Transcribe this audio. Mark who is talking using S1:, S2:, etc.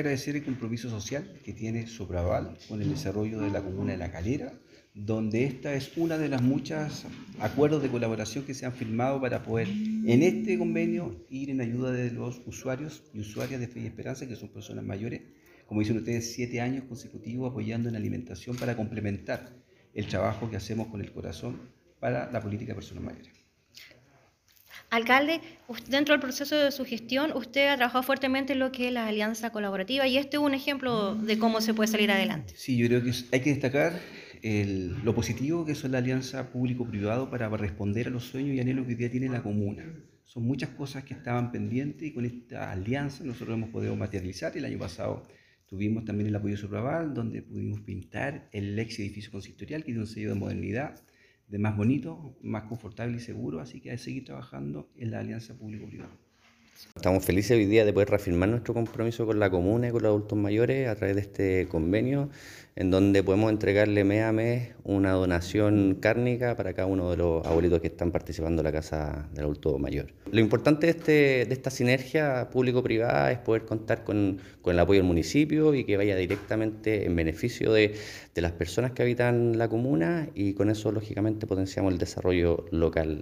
S1: agradecer el compromiso social que tiene Sopraval con el desarrollo de la comuna de La Calera, donde esta es una de las muchas acuerdos de colaboración que se han firmado para poder en este convenio ir en ayuda de los usuarios y usuarias de Fe y Esperanza, que son personas mayores, como dicen ustedes, siete años consecutivos apoyando en alimentación para complementar el trabajo que hacemos con el corazón para la política de personas mayores.
S2: Alcalde, dentro del proceso de su gestión, usted ha trabajado fuertemente en lo que es la alianza colaborativa y este es un ejemplo de cómo se puede salir adelante.
S1: Sí, yo creo que hay que destacar lo positivo que es la alianza público-privado para responder a los sueños y anhelos que hoy día tiene la comuna. Son muchas cosas que estaban pendientes y con esta alianza nosotros hemos podido materializar. El año pasado tuvimos también el apoyo de Sopraval, donde pudimos pintar el ex edificio consistorial, que tiene un sello de modernidad de más bonito, más confortable y seguro, así que hay que seguir trabajando en la alianza público-privada.
S3: Estamos felices hoy día de poder reafirmar nuestro compromiso con la comuna y con los adultos mayores a través de este convenio, en donde podemos entregarle mes a mes una donación cárnica para cada uno de los abuelitos que están participando en la Casa del Adulto Mayor. Lo importante de, este, de esta sinergia público-privada es poder contar con, con, el apoyo del municipio y que vaya directamente en beneficio de, de las personas que habitan la comuna y con eso, lógicamente, potenciamos el desarrollo local